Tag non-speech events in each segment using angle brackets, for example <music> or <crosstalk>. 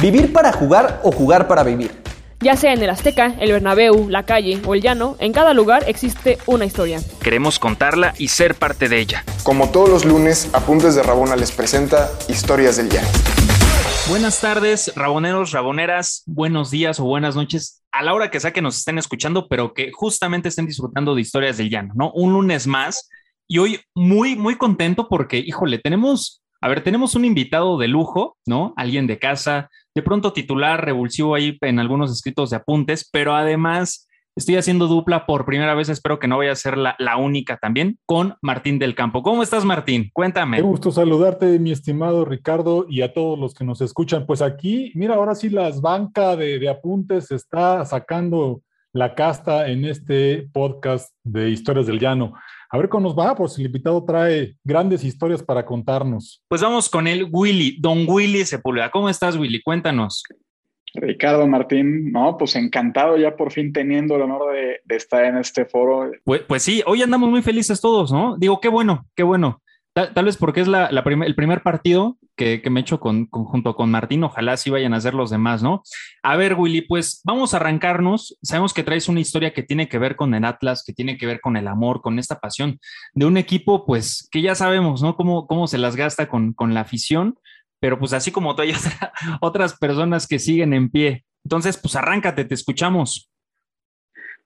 ¿Vivir para jugar o jugar para vivir? Ya sea en el Azteca, el Bernabéu, la calle o el llano, en cada lugar existe una historia. Queremos contarla y ser parte de ella. Como todos los lunes, Apuntes de Rabona les presenta Historias del Llano. Buenas tardes, raboneros, raboneras, buenos días o buenas noches a la hora que sea que nos estén escuchando, pero que justamente estén disfrutando de Historias del Llano, ¿no? Un lunes más y hoy muy, muy contento porque, híjole, tenemos a ver, tenemos un invitado de lujo, ¿no? Alguien de casa, de pronto titular, revulsivo ahí en algunos escritos de apuntes, pero además estoy haciendo dupla por primera vez, espero que no vaya a ser la, única también, con Martín del Campo. ¿Cómo estás, Martín? Cuéntame. Qué gusto saludarte, mi estimado Ricardo, y a todos los que nos escuchan. Pues aquí, mira, ahora sí las bancas de, de apuntes está sacando la casta en este podcast de Historias del Llano. A ver cómo nos va, pues el invitado trae grandes historias para contarnos. Pues vamos con él, Willy, don Willy Sepúlveda. ¿Cómo estás, Willy? Cuéntanos. Ricardo Martín, no, pues encantado ya por fin teniendo el honor de, estar en este foro. Pues, pues, sí, hoy andamos muy felices todos, ¿no? Digo, qué bueno, qué bueno. Tal, vez porque es la, el primer partido que, me he hecho con, junto con Martín, ojalá sí vayan a hacer los demás, ¿no? A ver, Willy, pues vamos a arrancarnos. Sabemos que traes una historia que tiene que ver con el Atlas, que tiene que ver con el amor, con esta pasión de un equipo, pues que ya sabemos, ¿no? Cómo, cómo se las gasta con, con la afición, pero pues así como tú hay <laughs> otras personas que siguen en pie. Entonces, pues arráncate, te escuchamos.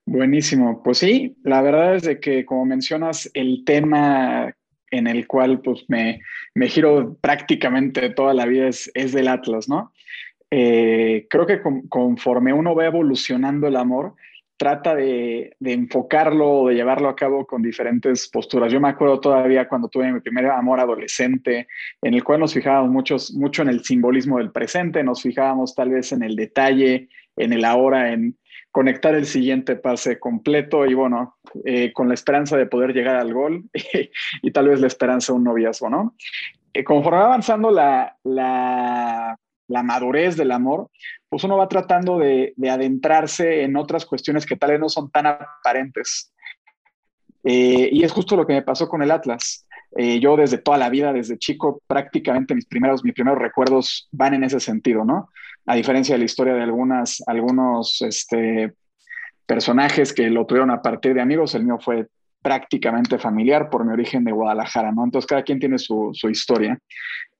Buenísimo. Pues sí, la verdad es de que, como mencionas, el tema en el cual pues me, me giro prácticamente toda la vida es, es del Atlas, ¿no? Eh, creo que conforme uno va evolucionando el amor, trata de, de enfocarlo, de llevarlo a cabo con diferentes posturas. Yo me acuerdo todavía cuando tuve mi primer amor adolescente, en el cual nos fijábamos muchos, mucho en el simbolismo del presente, nos fijábamos tal vez en el detalle, en el ahora, en, conectar el siguiente pase completo y bueno, eh, con la esperanza de poder llegar al gol <laughs> y, tal vez la esperanza de un noviazgo, ¿no? Eh, conforme va avanzando la, la, madurez del amor, pues uno va tratando de, adentrarse en otras cuestiones que tal vez no son tan aparentes. Eh, y es justo lo que me pasó con el Atlas. yo desde toda la vida, desde chico, prácticamente mis primeros, mis primeros recuerdos van en ese sentido, ¿no? A diferencia de la historia de algunas, algunos este, personajes que lo tuvieron a partir de amigos, el mío fue prácticamente familiar por mi origen de Guadalajara, ¿no? Entonces cada quien tiene su, historia.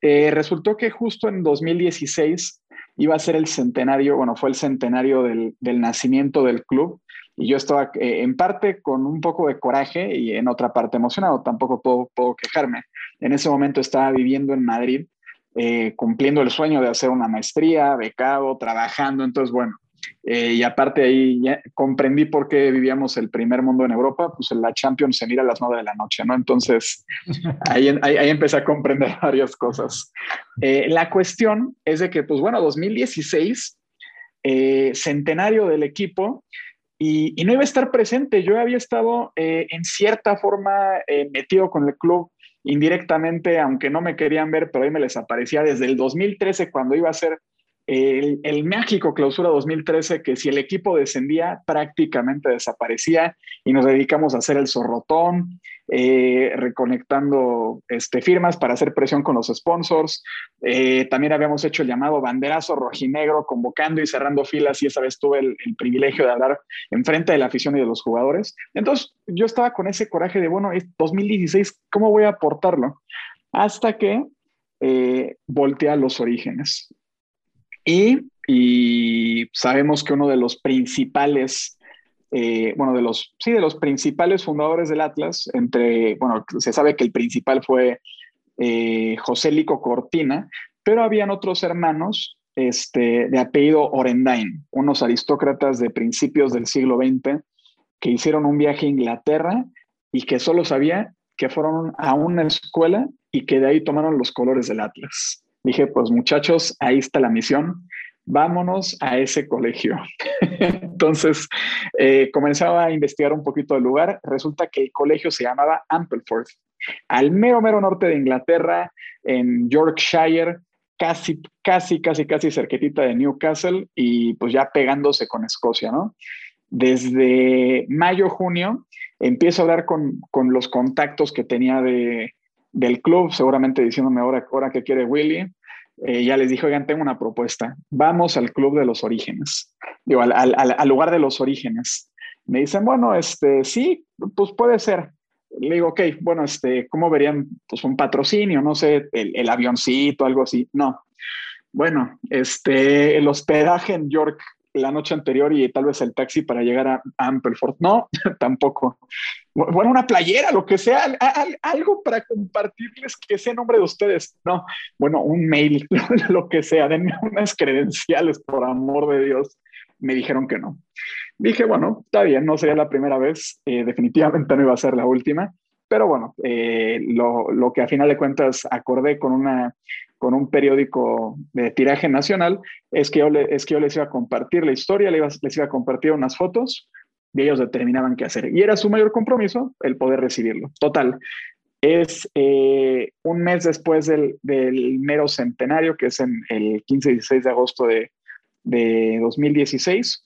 Eh, resultó que justo en 2016 iba a ser el centenario, bueno, fue el centenario del, nacimiento del club y yo estaba eh, en parte con un poco de coraje y en otra parte emocionado, tampoco puedo, puedo quejarme. En ese momento estaba viviendo en Madrid eh, cumpliendo el sueño de hacer una maestría, becado, trabajando. Entonces, bueno, eh, y aparte ahí comprendí por qué vivíamos el primer mundo en Europa, pues en la Champions se mira a las nueve de la noche, ¿no? Entonces, <laughs> ahí, ahí, empecé a comprender <laughs> varias cosas. Eh, la cuestión es de que, pues bueno, 2016, centenario del equipo, y, y, no iba a estar presente. Yo había estado en cierta forma metido con el club indirectamente, aunque no me querían ver, pero ahí me les aparecía desde el 2013 cuando iba a ser el, el, mágico clausura 2013, que si el equipo descendía, prácticamente desaparecía y nos dedicamos a hacer el zorrotón, eh, reconectando este, firmas para hacer presión con los sponsors. Eh, también habíamos hecho el llamado banderazo rojinegro, convocando y cerrando filas, y esa vez tuve el, privilegio de hablar enfrente de la afición y de los jugadores. Entonces, yo estaba con ese coraje de, bueno, es 2016, ¿cómo voy a aportarlo? Hasta que eh, volteé a los orígenes. Y, sabemos que uno de los principales, eh, bueno, de los, sí, de los principales fundadores del Atlas, entre, bueno, se sabe que el principal fue eh, José Lico Cortina, pero habían otros hermanos este, de apellido Orendain, unos aristócratas de principios del siglo XX que hicieron un viaje a Inglaterra y que solo sabía que fueron a una escuela y que de ahí tomaron los colores del Atlas dije, pues muchachos, ahí está la misión, vámonos a ese colegio. <laughs> Entonces, eh, comenzaba a investigar un poquito del lugar. Resulta que el colegio se llamaba Ampleforth, al mero, mero norte de Inglaterra, en Yorkshire, casi, casi, casi, casi cerquitita de Newcastle y pues ya pegándose con Escocia, ¿no? Desde mayo, junio, empiezo a hablar con, con los contactos que tenía de, del club, seguramente diciéndome ahora, ahora que quiere Willy. eh, ya les dije, oigan, tengo una propuesta. Vamos al Club de los Orígenes, digo, al, al, al lugar de los orígenes. Me dicen, bueno, este, sí, pues puede ser. Le digo, ok, bueno, este, ¿cómo verían pues, un patrocinio? No sé, el, el avioncito, algo así. No. Bueno, este, el hospedaje en York la noche anterior y tal vez el taxi para llegar a, Ampelford. No, <laughs> tampoco. Bueno, una playera, lo que sea, algo para compartirles que sea nombre de ustedes. No, bueno, un mail, <laughs> lo que sea, denme unas credenciales, por amor de Dios. Me dijeron que no. Dije, bueno, está bien, no sería la primera vez, eh, definitivamente no iba a ser la última, pero bueno, eh, lo, lo, que a final de cuentas acordé con una con un periódico de tiraje nacional, es que yo, es que yo les iba a compartir la historia, les iba, a compartir unas fotos y ellos determinaban qué hacer. Y era su mayor compromiso el poder recibirlo. Total, es eh, un mes después del, mero centenario, que es en el 15 y 16 de agosto de, 2016.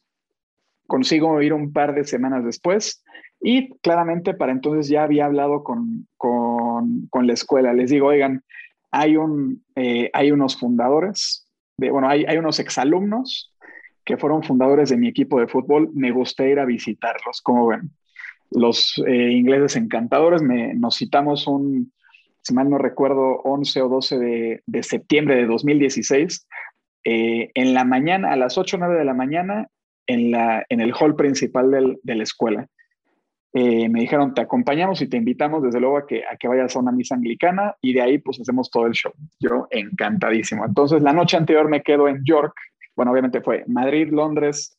Consigo ir un par de semanas después y claramente para entonces ya había hablado con, con, con la escuela. Les digo, oigan, hay, un, eh, hay unos fundadores, de, bueno, hay, hay unos exalumnos que fueron fundadores de mi equipo de fútbol. Me gustaría ir a visitarlos, como ven. Los eh, ingleses encantadores, me, nos citamos un, si mal no recuerdo, 11 o 12 de, de septiembre de 2016. Eh, en la mañana, a las 8 o 9 de la mañana, en, la, en el hall principal del, de la escuela. Eh, me dijeron, te acompañamos y te invitamos desde luego a que, a que vayas a una misa anglicana y de ahí pues hacemos todo el show. Yo encantadísimo. Entonces la noche anterior me quedo en York, bueno, obviamente fue Madrid, Londres,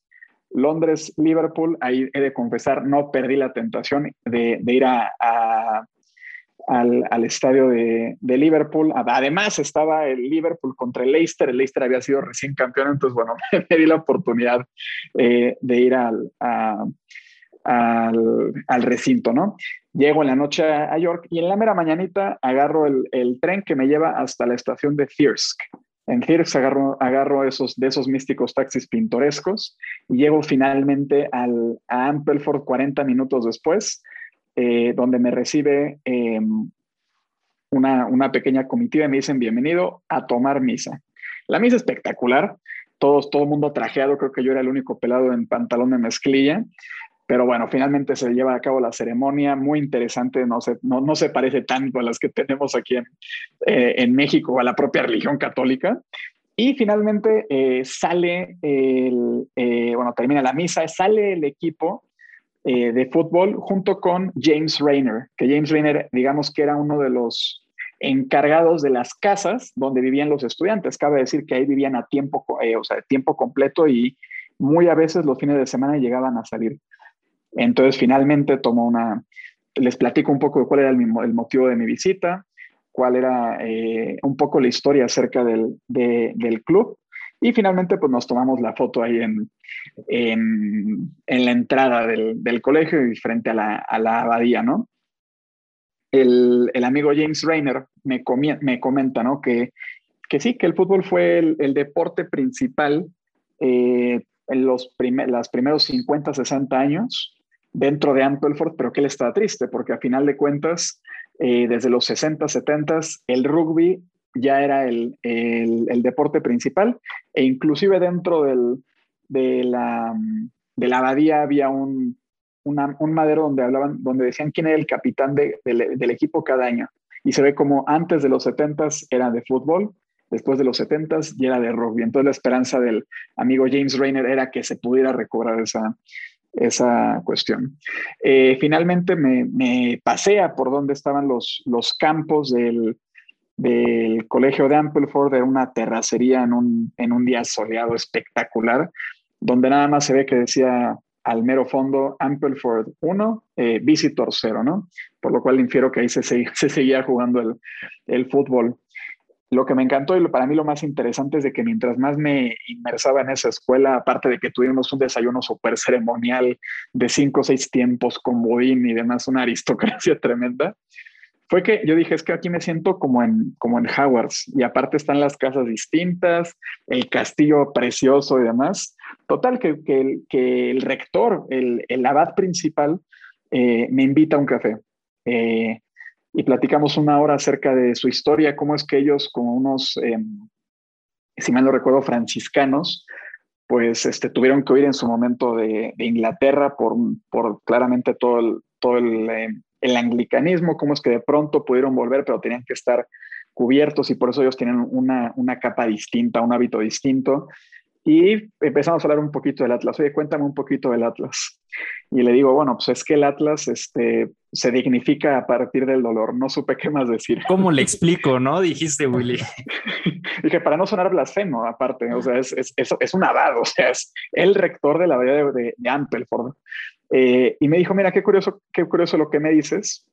Londres, Liverpool, ahí he de confesar, no perdí la tentación de, ir a, al, estadio de, Liverpool. Además, estaba el Liverpool contra el Leicester. El Leicester había sido recién campeón, entonces, bueno, <laughs> me di la oportunidad eh, de ir al, al, recinto, ¿no? Llego en la noche a, York y en la mera mañanita agarro el, tren que me lleva hasta la estación de Thirsk. En Thirsk agarro, agarro esos, de esos místicos taxis pintorescos y llego finalmente al, a Ampelford 40 minutos después, eh, donde me recibe em, una, una, pequeña comitiva y me dicen bienvenido a tomar misa. La misa espectacular, todos, todo el mundo trajeado, creo que yo era el único pelado en pantalón de mezclilla. Pero bueno, finalmente se lleva a cabo la ceremonia, muy interesante, no se, no, no se parece tanto a las que tenemos aquí en, eh, en México o a la propia religión católica. Y finalmente eh, sale, el, eh, bueno, termina la misa, sale el equipo de fútbol junto con James Rayner, que James Rayner, digamos que era uno de los encargados de las casas donde vivían los estudiantes. Cabe decir que ahí vivían a tiempo, o sea, tiempo completo y muy a veces los fines de semana llegaban a salir. Entonces, finalmente tomo una, les platico un poco de cuál era el, el motivo de mi visita, cuál era eh, un poco la historia acerca del, del, club. Y finalmente, pues nos tomamos la foto ahí en, en, en la entrada del, del, colegio y frente a la, a la abadía, ¿no? El, el, amigo James Rayner me, me comenta, ¿no? Que, que sí, que el fútbol fue el, el deporte principal eh, en los las primeros 50, 60 años dentro de Ampelford, pero que él estaba triste porque a final de cuentas, eh, desde los 60, 70, el rugby ya era el, el, deporte principal e inclusive dentro del, de, la, de la abadía había un, un madero donde hablaban, donde decían quién era el capitán de, del equipo cada año. Y se ve como antes de los 70 era de fútbol, después de los 70 ya era de rugby. Entonces la esperanza del amigo James Rayner era que se pudiera recobrar esa, esa cuestión. Eh, finalmente me, pasea por donde estaban los, los campos del, colegio de Ampleford, de una terracería en un, en un día soleado espectacular, donde nada más se ve que decía al mero fondo Ampleford 1, eh, Visitor 0, ¿no? Por lo cual infiero que ahí se, se <laughs> seguía jugando el, el fútbol lo que me encantó y para mí lo más interesante es de que mientras más me inmersaba en esa escuela, aparte de que tuvimos un desayuno súper ceremonial de cinco o seis tiempos con bodín y demás, una <laughs> aristocracia tremenda, fue que yo dije, es que aquí me siento como en, como en Howards y aparte están las casas distintas, el castillo precioso y demás. Total, que, que, el, rector, el, el abad principal, eh, me invita a un café. Eh, y platicamos una hora acerca de su historia, cómo es que ellos como unos, em, si mal no recuerdo, franciscanos, pues este, tuvieron que huir en su momento de, Inglaterra por, por, claramente todo, el, todo eh, el, anglicanismo, cómo es que de pronto pudieron volver, pero tenían que estar cubiertos y por eso ellos tienen una, una capa distinta, un hábito distinto. Y empezamos a hablar un poquito del Atlas. Oye, cuéntame un poquito del Atlas. Y le digo, bueno, pues es que el Atlas este, se dignifica a partir del dolor. No supe qué más decir. ¿Cómo le <laughs> explico, no? Dijiste, Willy. <laughs> Dije, para no sonar blasfemo, aparte, o sea, es, es, es, un abado, o sea, es el rector de la abadía de, de, Ampelford. Eh, y me dijo, mira, qué curioso, qué curioso lo que me dices,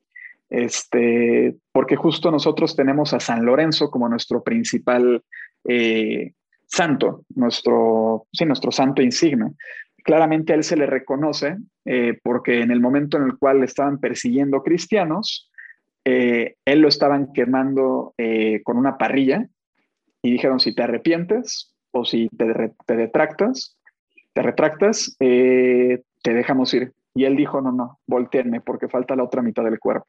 este, porque justo nosotros tenemos a San Lorenzo como nuestro principal eh, santo, nuestro, sí, nuestro santo insignia. Claramente a él se le reconoce eh, porque en el momento en el cual estaban persiguiendo cristianos, eh, él lo estaban quemando eh, con una parrilla y dijeron, si te arrepientes o si te, te detractas, te retractas, te dejamos ir. Y él dijo, no, no, volteenme porque falta la otra mitad del cuerpo.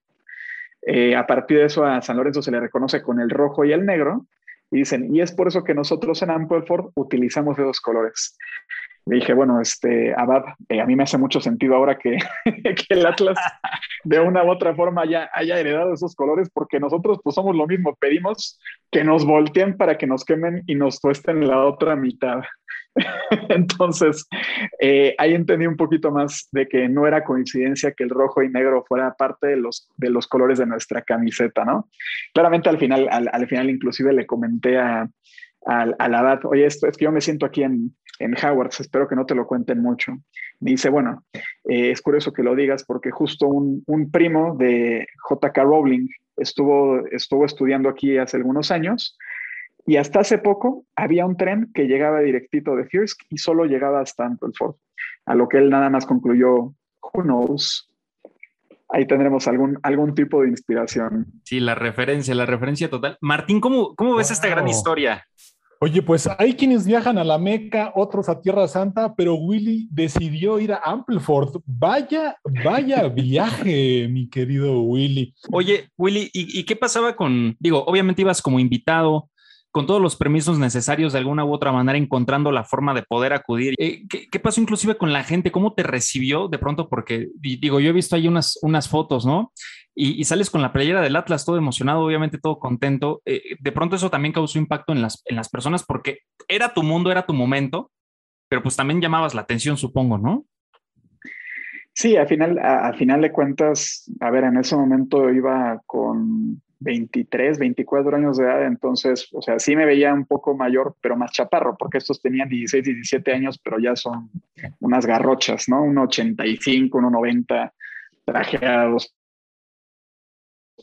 a partir de eso a San Lorenzo se le reconoce con el rojo y el negro y dicen, y es por eso que nosotros en Ampleford utilizamos de dos colores. Le dije, bueno, este, Abad, eh, a mí me hace mucho sentido ahora que, <laughs> que, el Atlas de una u otra forma haya, haya heredado esos colores, porque nosotros pues somos lo mismo, pedimos que nos volteen para que nos quemen y nos tuesten la otra mitad. <laughs> Entonces, eh, ahí entendí un poquito más de que no era coincidencia que el rojo y negro fuera parte de los, de los colores de nuestra camiseta, ¿no? Claramente al final, al, final inclusive le comenté a, a, la edad, oye, esto es que yo me siento aquí en, en Howard, espero que no te lo cuenten mucho. dice, bueno, eh, es curioso que lo digas porque justo un, un primo de JK Rowling estuvo, estuvo estudiando aquí hace algunos años y hasta hace poco había un tren que llegaba directito de Thirsk y solo llegaba hasta Ampleforth, a lo que él nada más concluyó, who knows, ahí tendremos algún, algún tipo de inspiración. Sí, la referencia, la referencia total. Martín, ¿cómo, cómo ves esta gran historia? Oye, pues hay quienes viajan a la Meca, otros a Tierra Santa, pero Willy decidió ir a Ampleford. Vaya, vaya <laughs> viaje, mi querido Willy. Oye, Willy, ¿y, ¿y, qué pasaba con, digo, obviamente ibas como invitado, con todos los permisos necesarios de alguna u otra manera, encontrando la forma de poder acudir. Eh, ¿qué, pasó inclusive con la gente? ¿Cómo te recibió de pronto? Porque digo, yo he visto ahí unas, unas fotos, ¿no? Y, sales con la playera del Atlas todo emocionado, obviamente todo contento. Eh, de pronto eso también causó impacto en las, en las personas porque era tu mundo, era tu momento, pero pues también llamabas la atención, supongo, ¿no? Sí, al final, a, final de cuentas, a ver, en ese momento iba con 23, 24 años de edad, entonces, o sea, sí me veía un poco mayor, pero más chaparro, porque estos tenían 16, 17 años, pero ya son unas garrochas, ¿no? Un 85, un 90, trajeados,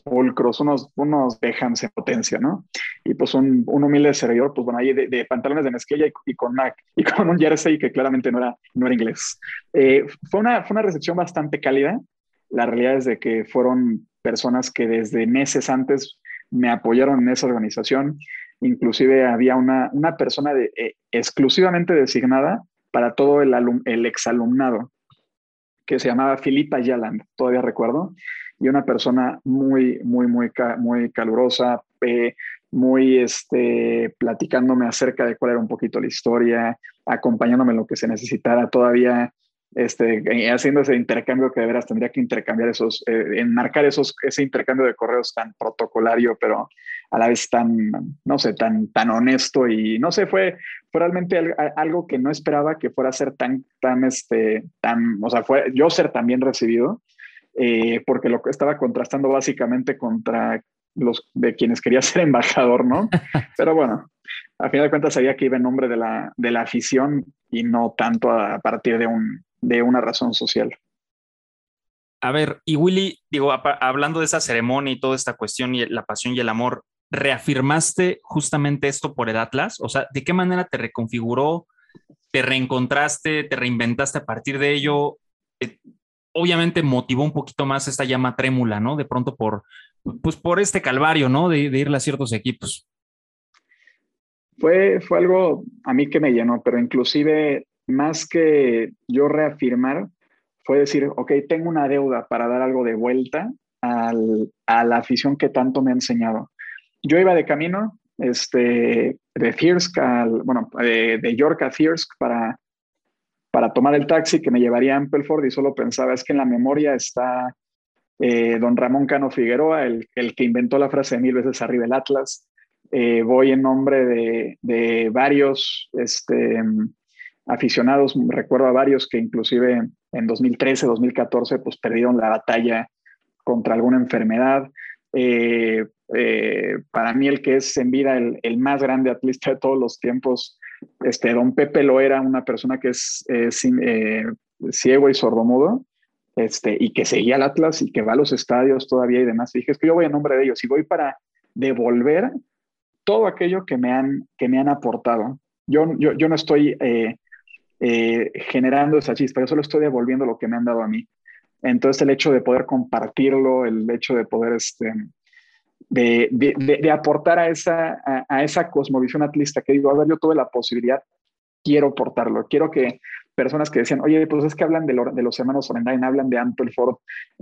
pulcros, unos, unos Behams en potencia, ¿no? Y pues un, un humilde servidor, pues bueno, ahí de, pantalones de mezclilla y, con Mac, y con un jersey que claramente no era, no era inglés. Eh, fue, una, fue una recepción bastante cálida. La realidad es de que fueron personas que desde meses antes me apoyaron en esa organización. Inclusive había una, una persona eh, exclusivamente designada para todo el, el exalumnado, que se llamaba Filipa Yaland, todavía recuerdo, y una persona muy, muy, muy, muy calurosa, muy este, platicándome acerca de cuál era un poquito la historia, acompañándome en lo que se necesitara. Todavía este, haciendo ese intercambio que de veras tendría que intercambiar esos, eh, enmarcar esos, ese intercambio de correos tan protocolario, pero a la vez tan, no sé, tan, tan honesto y no sé, fue, fue realmente algo que no esperaba que fuera a ser tan, tan, este, tan, o sea, fue yo ser también recibido, eh, porque lo que estaba contrastando básicamente contra los de quienes quería ser embajador, ¿no? <laughs> Pero bueno, a final de cuentas sabía que iba en nombre de la, de la afición y no tanto a partir de un, de una razón social. A ver, y Willy, digo, hablando de esa ceremonia y toda esta cuestión y la pasión y el amor, ¿reafirmaste justamente esto por el Atlas? O sea, ¿de qué manera te reconfiguró? ¿Te reencontraste? ¿Te reinventaste a partir de ello? Eh, obviamente motivó un poquito más esta llama trémula, ¿no? De pronto por, pues por este calvario, ¿no? De, de irle a ciertos equipos. Fue, fue algo a mí que me llenó, pero inclusive más que yo reafirmar, fue decir, ok, tengo una deuda para dar algo de vuelta a la afición que tanto me ha enseñado. Yo iba de camino, este, de Thirsk, bueno, de, York a Thirsk para, para tomar el taxi que me llevaría a Ampelford y solo pensaba, es que en la memoria está eh, don Ramón Cano Figueroa, el, el, que inventó la frase de mil veces arriba el Atlas. Eh, voy en nombre de, de varios este, aficionados, recuerdo a varios que inclusive en 2013, 2014, pues perdieron la batalla contra alguna enfermedad. Eh, eh, para mí el que es en vida el, el, más grande atleta de todos los tiempos, este, don Pepe lo era, una persona que es eh, ciego y sordomudo, este, y que seguía al Atlas y que va a los estadios todavía y demás. Y dije, es que yo voy en nombre de ellos y voy para devolver todo aquello que me han, que me han aportado. Yo, yo, yo no estoy generando esa chispa, yo solo estoy devolviendo lo que me han dado a mí. Entonces el hecho de poder compartirlo, el hecho de poder, este, de, de, aportar a esa, a, esa cosmovisión atlista que digo, a ver, yo tuve la posibilidad, quiero aportarlo, quiero que personas que decían, oye, pues es que hablan de, de los hermanos Orendain, hablan de Ampelford,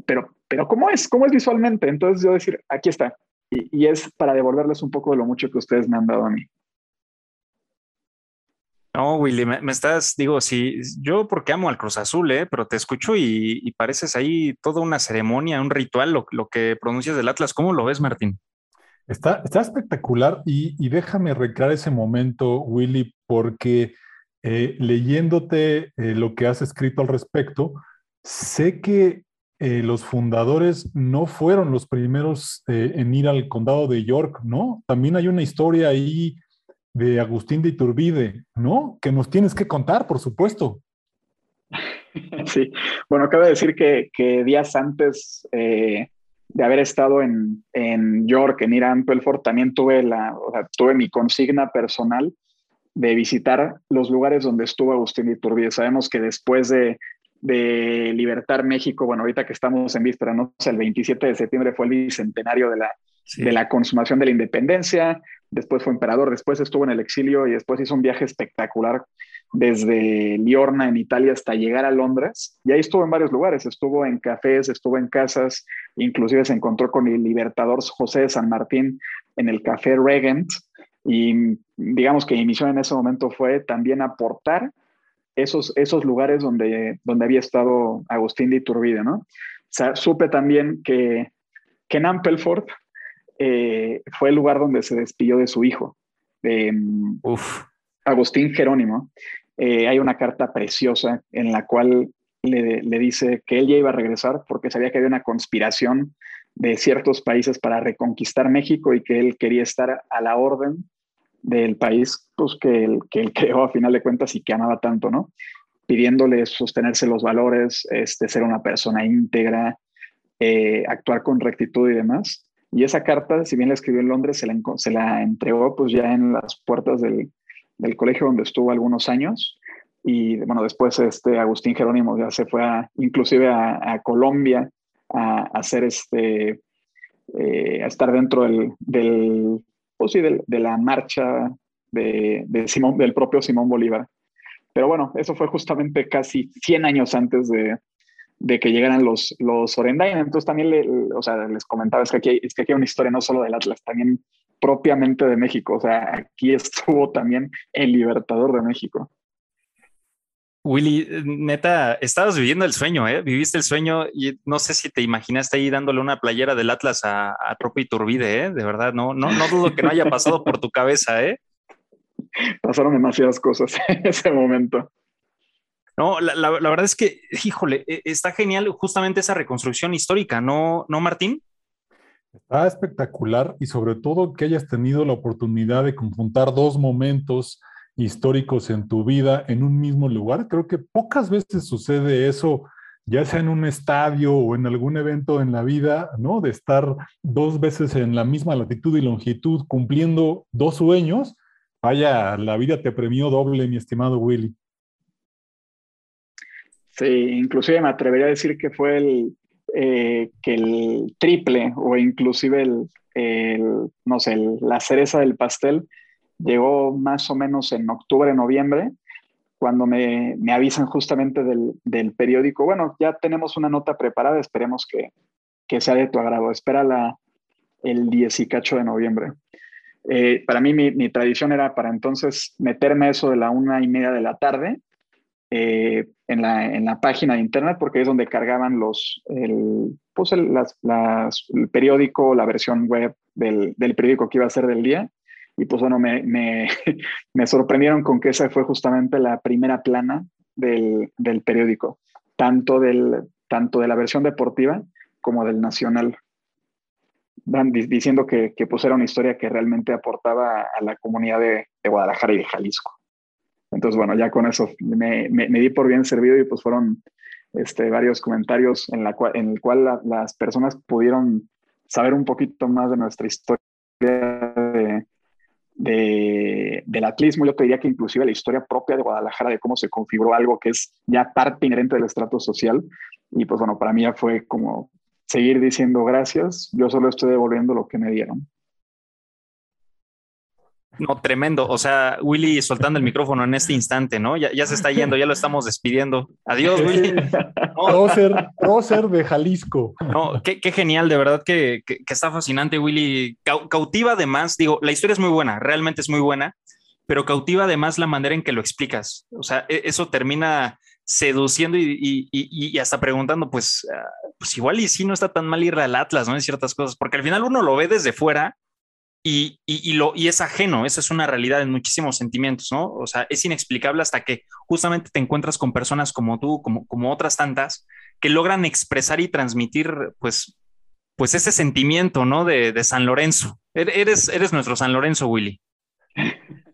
pero, pero ¿cómo es? ¿Cómo es visualmente? Entonces yo decir, aquí está. Y es para devolverles un poco de lo mucho que ustedes me han dado a mí. No, Willy, me, estás, digo, sí, yo porque amo al Cruz Azul, ¿eh? pero te escucho y, pareces ahí toda una ceremonia, un ritual, lo, que pronuncias del Atlas. ¿Cómo lo ves, Martín? Está, está espectacular y, déjame recrear ese momento, Willy, porque eh, leyéndote eh, lo que has escrito al respecto, sé que eh, los fundadores no fueron los primeros en ir al condado de York, ¿no? También hay una historia ahí de Agustín de Iturbide, ¿no? Que nos tienes que contar, por supuesto. <laughs> Sí, bueno, cabe decir que, días antes eh, de haber estado en, York, en ir a Ampelford, también tuve, la, tuve mi consigna personal de visitar los lugares donde estuvo Agustín de Iturbide. Sabemos que después de, de Libertar México, bueno, ahorita que estamos en víspera, ¿no? el 27 de septiembre fue el bicentenario de la, de la consumación de la independencia, después fue emperador, después estuvo en el exilio y después hizo un viaje espectacular desde Liorna en Italia hasta llegar a Londres. Y ahí estuvo en varios lugares, estuvo en cafés, estuvo en casas, inclusive se encontró con el libertador José de San Martín en el café Regent. Y digamos que mi misión en ese momento fue también aportar esos, esos lugares donde, donde había estado Agustín de Iturbide, ¿no? O sea, supe también que, que en Ampelford eh, fue el lugar donde se despidió de su hijo, Agustín Jerónimo. Eh, hay una carta preciosa en la cual le, dice que él ya iba a regresar porque sabía que había una conspiración de ciertos países para reconquistar México y que él quería estar a la orden del país pues, que, él, que él creó a final de cuentas y que amaba tanto, ¿no? Pidiéndole sostenerse los valores, este, ser una persona íntegra, eh, actuar con rectitud y demás. Y esa carta, si bien la escribió en Londres, se la, entregó pues ya en las puertas del, del, colegio donde estuvo algunos años. Y bueno, después este Agustín Jerónimo ya se fue a, inclusive a, Colombia a, hacer este, eh, a estar dentro del, del pues sí, de la marcha de, de Simón, del propio Simón Bolívar. Pero bueno, eso fue justamente casi 100 años antes de, de que llegaran los, los Orendain. Entonces también le, o sea, les comentaba, es que, aquí hay, es que aquí hay una historia no solo del Atlas, también propiamente de México. O sea, aquí <laughs> estuvo también el Libertador de México. Willy, neta, estabas viviendo el sueño, ¿eh? Viviste el sueño y no sé si te imaginaste ahí dándole una playera del Atlas a, a Tropa Turbide, ¿eh? De verdad, no, no, no dudo que no haya pasado por tu cabeza, ¿eh? <laughs> Pasaron demasiadas cosas en ese momento. No, la, verdad es que, híjole, e, está genial justamente esa reconstrucción histórica, ¿no, ¿no, Martín? Está espectacular y sobre todo que hayas tenido la oportunidad de conjuntar dos momentos históricos en tu vida en un mismo lugar. Creo que pocas veces sucede eso, ya sea en un estadio o en algún evento en la vida, ¿no? De estar dos veces en la misma latitud y longitud cumpliendo dos sueños. Vaya, la vida te premió doble, mi estimado Willy. Sí, inclusive me atrevería a decir que fue el, eh, que el triple o inclusive el, no sé, la cereza del pastel llegó más o menos en octubre, noviembre, cuando me, me avisan justamente del, del, periódico, bueno, ya tenemos una nota preparada, esperemos que, que sea de tu agrado, espera la, el 18 de noviembre. eh, para mí mi, tradición era para entonces meterme eso de la una y media de la tarde eh, en, la, en, la, página de internet, porque es donde cargaban los, el, pues el, periódico, la versión web del, del, periódico que iba a ser del día. Y pues bueno, me, me, <laughs> me, sorprendieron con que esa fue justamente la primera plana del, del periódico, tanto, del, tanto de la versión deportiva como del nacional diciendo que, que pues era una historia que realmente aportaba a la comunidad de, de Guadalajara y de Jalisco. Entonces, bueno, ya con eso me, me, di por bien servido y pues fueron este, varios comentarios en, la cual, en el cual las personas pudieron saber un poquito más de nuestra historia de, de, del atlismo. Yo te diría que inclusive la historia propia de Guadalajara, de cómo se configuró algo que es ya parte inherente del estrato social. Y pues bueno, para mí ya fue como seguir diciendo gracias, yo solo estoy devolviendo lo que me dieron. No, tremendo. O sea, Willy soltando el micrófono en este instante, ¿no? Ya, ya se está yendo, ya lo estamos despidiendo. Adiós, Willy. <laughs> Prócer, de Jalisco. No, qué, genial, de verdad que, que, está fascinante, Willy. cautiva además, digo, la historia es muy buena, realmente es muy buena, pero cautiva además la manera en que lo explicas. O sea, e, eso termina seduciendo y, hasta preguntando, pues, ah, pues igual y sí no está tan mal ir al Atlas, ¿no? En ciertas cosas, porque al final uno lo ve desde fuera y, lo, y es ajeno, esa es una realidad en muchísimos sentimientos, ¿no? O sea, es inexplicable hasta que justamente te encuentras con personas como tú, como, como otras tantas, que logran expresar y transmitir, pues, pues ese sentimiento, ¿no? De, de San Lorenzo. Er-, eres, eres nuestro San Lorenzo, Willy.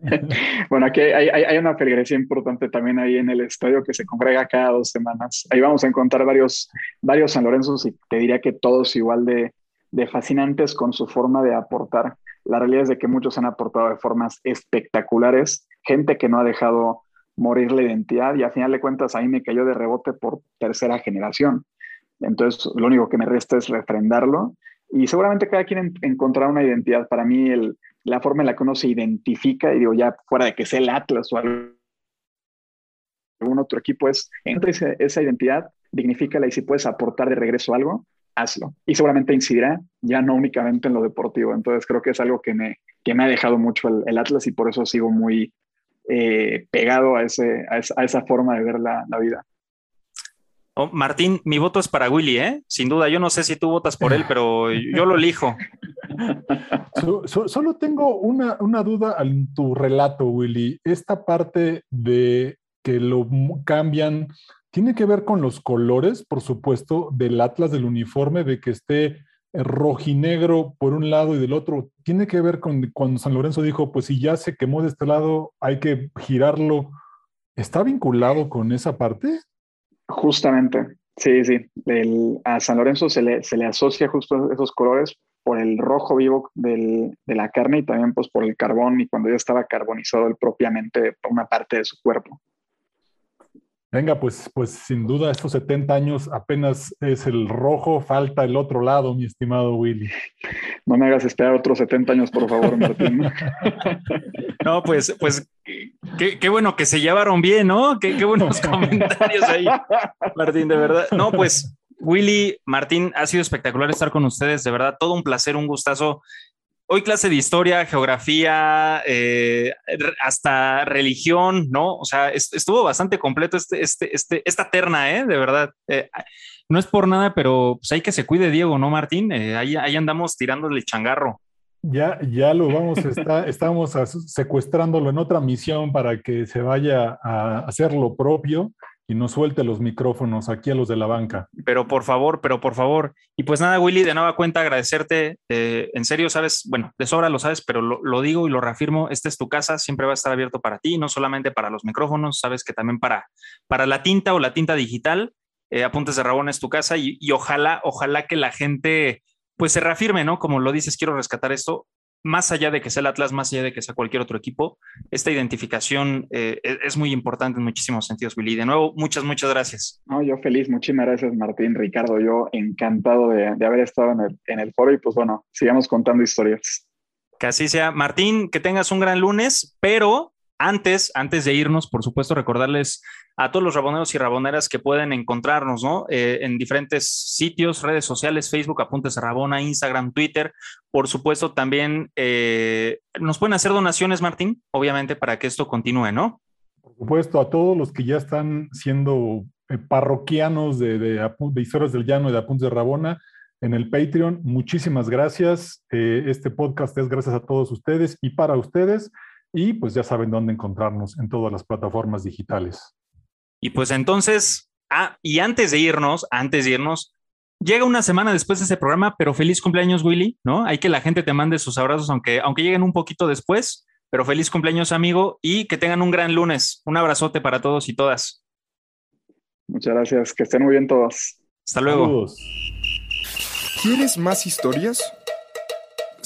<laughs> bueno, aquí hay, una feligresía importante también ahí en el estadio que se congrega cada dos semanas. Ahí vamos a encontrar varios, varios San Lorenzo y te diría que todos igual de, fascinantes con su forma de aportar. La realidad es de que muchos han aportado de formas espectaculares, gente que no ha dejado morir la identidad y a final de cuentas ahí me cayó de rebote por tercera generación. Entonces, lo único que me resta es refrendarlo y seguramente cada quien encontrará una identidad. Para mí, la forma en la que uno se identifica, y digo, ya fuera de que sea el Atlas o algún otro equipo, es entre esa, identidad, dignifícala y si puedes aportar de regreso algo, hazlo. Y seguramente incidirá ya no únicamente en lo deportivo. Entonces creo que es algo que me, que me ha dejado mucho el, Atlas y por eso sigo muy eh, pegado a, ese, a, esa, forma de ver la, la vida. Oh, Martín, mi voto es para Willy, ¿eh? Sin duda, yo no sé si tú votas por él, pero yo lo elijo. <laughs> solo tengo una, duda en tu relato, Willy. Esta parte de que lo cambian, ¿tiene que ver con los colores, por supuesto, del atlas del uniforme, de que esté rojinegro por un lado y del otro? ¿Tiene que ver con cuando San Lorenzo dijo, pues si ya se quemó de este lado, hay que girarlo? ¿Está vinculado con esa parte? Justamente, sí, sí. a San Lorenzo se le, se le asocia justo esos colores por el rojo vivo de la carne y también pues por el carbón y cuando ya estaba carbonizado el propiamente por una parte de su cuerpo. Venga, pues, pues sin duda estos 70 años apenas es el rojo, falta el otro lado, mi estimado Willy. No me hagas esperar otros 70 años, por favor, Martín. <laughs> No, pues, pues qué, bueno que se llevaron bien, ¿no? Qué, qué buenos <laughs> comentarios ahí, Martín, de verdad. No, pues Willy, Martín, ha sido espectacular estar con ustedes, de verdad, todo un placer, un gustazo. Hoy clase de historia, geografía, eh, hasta religión, ¿no? O sea, estuvo bastante completo este, este, este, esta terna, ¿eh? De verdad. Eh, no es por nada, pero pues hay que se cuide Diego, ¿no, Martín? Eh, ahí, ahí andamos tirándole changarro. Ya, ya lo vamos, está, <laughs> estamos secuestrándolo en otra misión para que se vaya a hacer lo propio y no suelte los micrófonos aquí a los de la banca. Pero por favor, pero por favor. Y pues nada, Willy, de nueva cuenta agradecerte. Eh, en serio, sabes, bueno, de sobra lo sabes, pero lo, digo y lo reafirmo, esta es tu casa, siempre va a estar abierto para ti, no solamente para los micrófonos, sabes que también para, para la tinta o la tinta digital. Eh, Apuntes de Rabón es tu casa y, y ojalá, ojalá que la gente pues se reafirme, ¿no? Como lo dices, quiero rescatar esto más allá de que sea el Atlas, más allá de que sea cualquier otro equipo, esta identificación eh, e-, es muy importante en muchísimos sentidos, Willy. De nuevo, muchas, muchas gracias. No, yo feliz, muchísimas gracias, Martín, Ricardo. Yo encantado de, haber estado en el, en el, foro y pues bueno, sigamos contando historias. Que así sea. Martín, que tengas un gran lunes, pero Antes, antes de irnos, por supuesto, recordarles a todos los raboneros y raboneras que pueden encontrarnos, ¿no? Eh, en diferentes sitios, redes sociales, Facebook, Apuntes a Rabona, Instagram, Twitter. Por supuesto, también eh, nos pueden hacer donaciones, Martín, obviamente, para que esto continúe, ¿no? Por supuesto, a todos los que ya están siendo eh, parroquianos de, de, de, Historias del Llano y de Apuntes de Rabona en el Patreon, muchísimas gracias. este podcast es gracias a todos ustedes y para ustedes. Y pues ya saben dónde encontrarnos en todas las plataformas digitales. Y pues entonces, ah, y antes de irnos, antes de irnos, llega una semana después de ese programa, pero feliz cumpleaños, Willy, ¿no? Hay que la gente te mande sus abrazos, aunque, aunque lleguen un poquito después, pero feliz cumpleaños, amigo, y que tengan un gran lunes. Un abrazote para todos y todas. Muchas gracias, que estén muy bien todos. Hasta luego. Saludos. ¿Quieres más historias?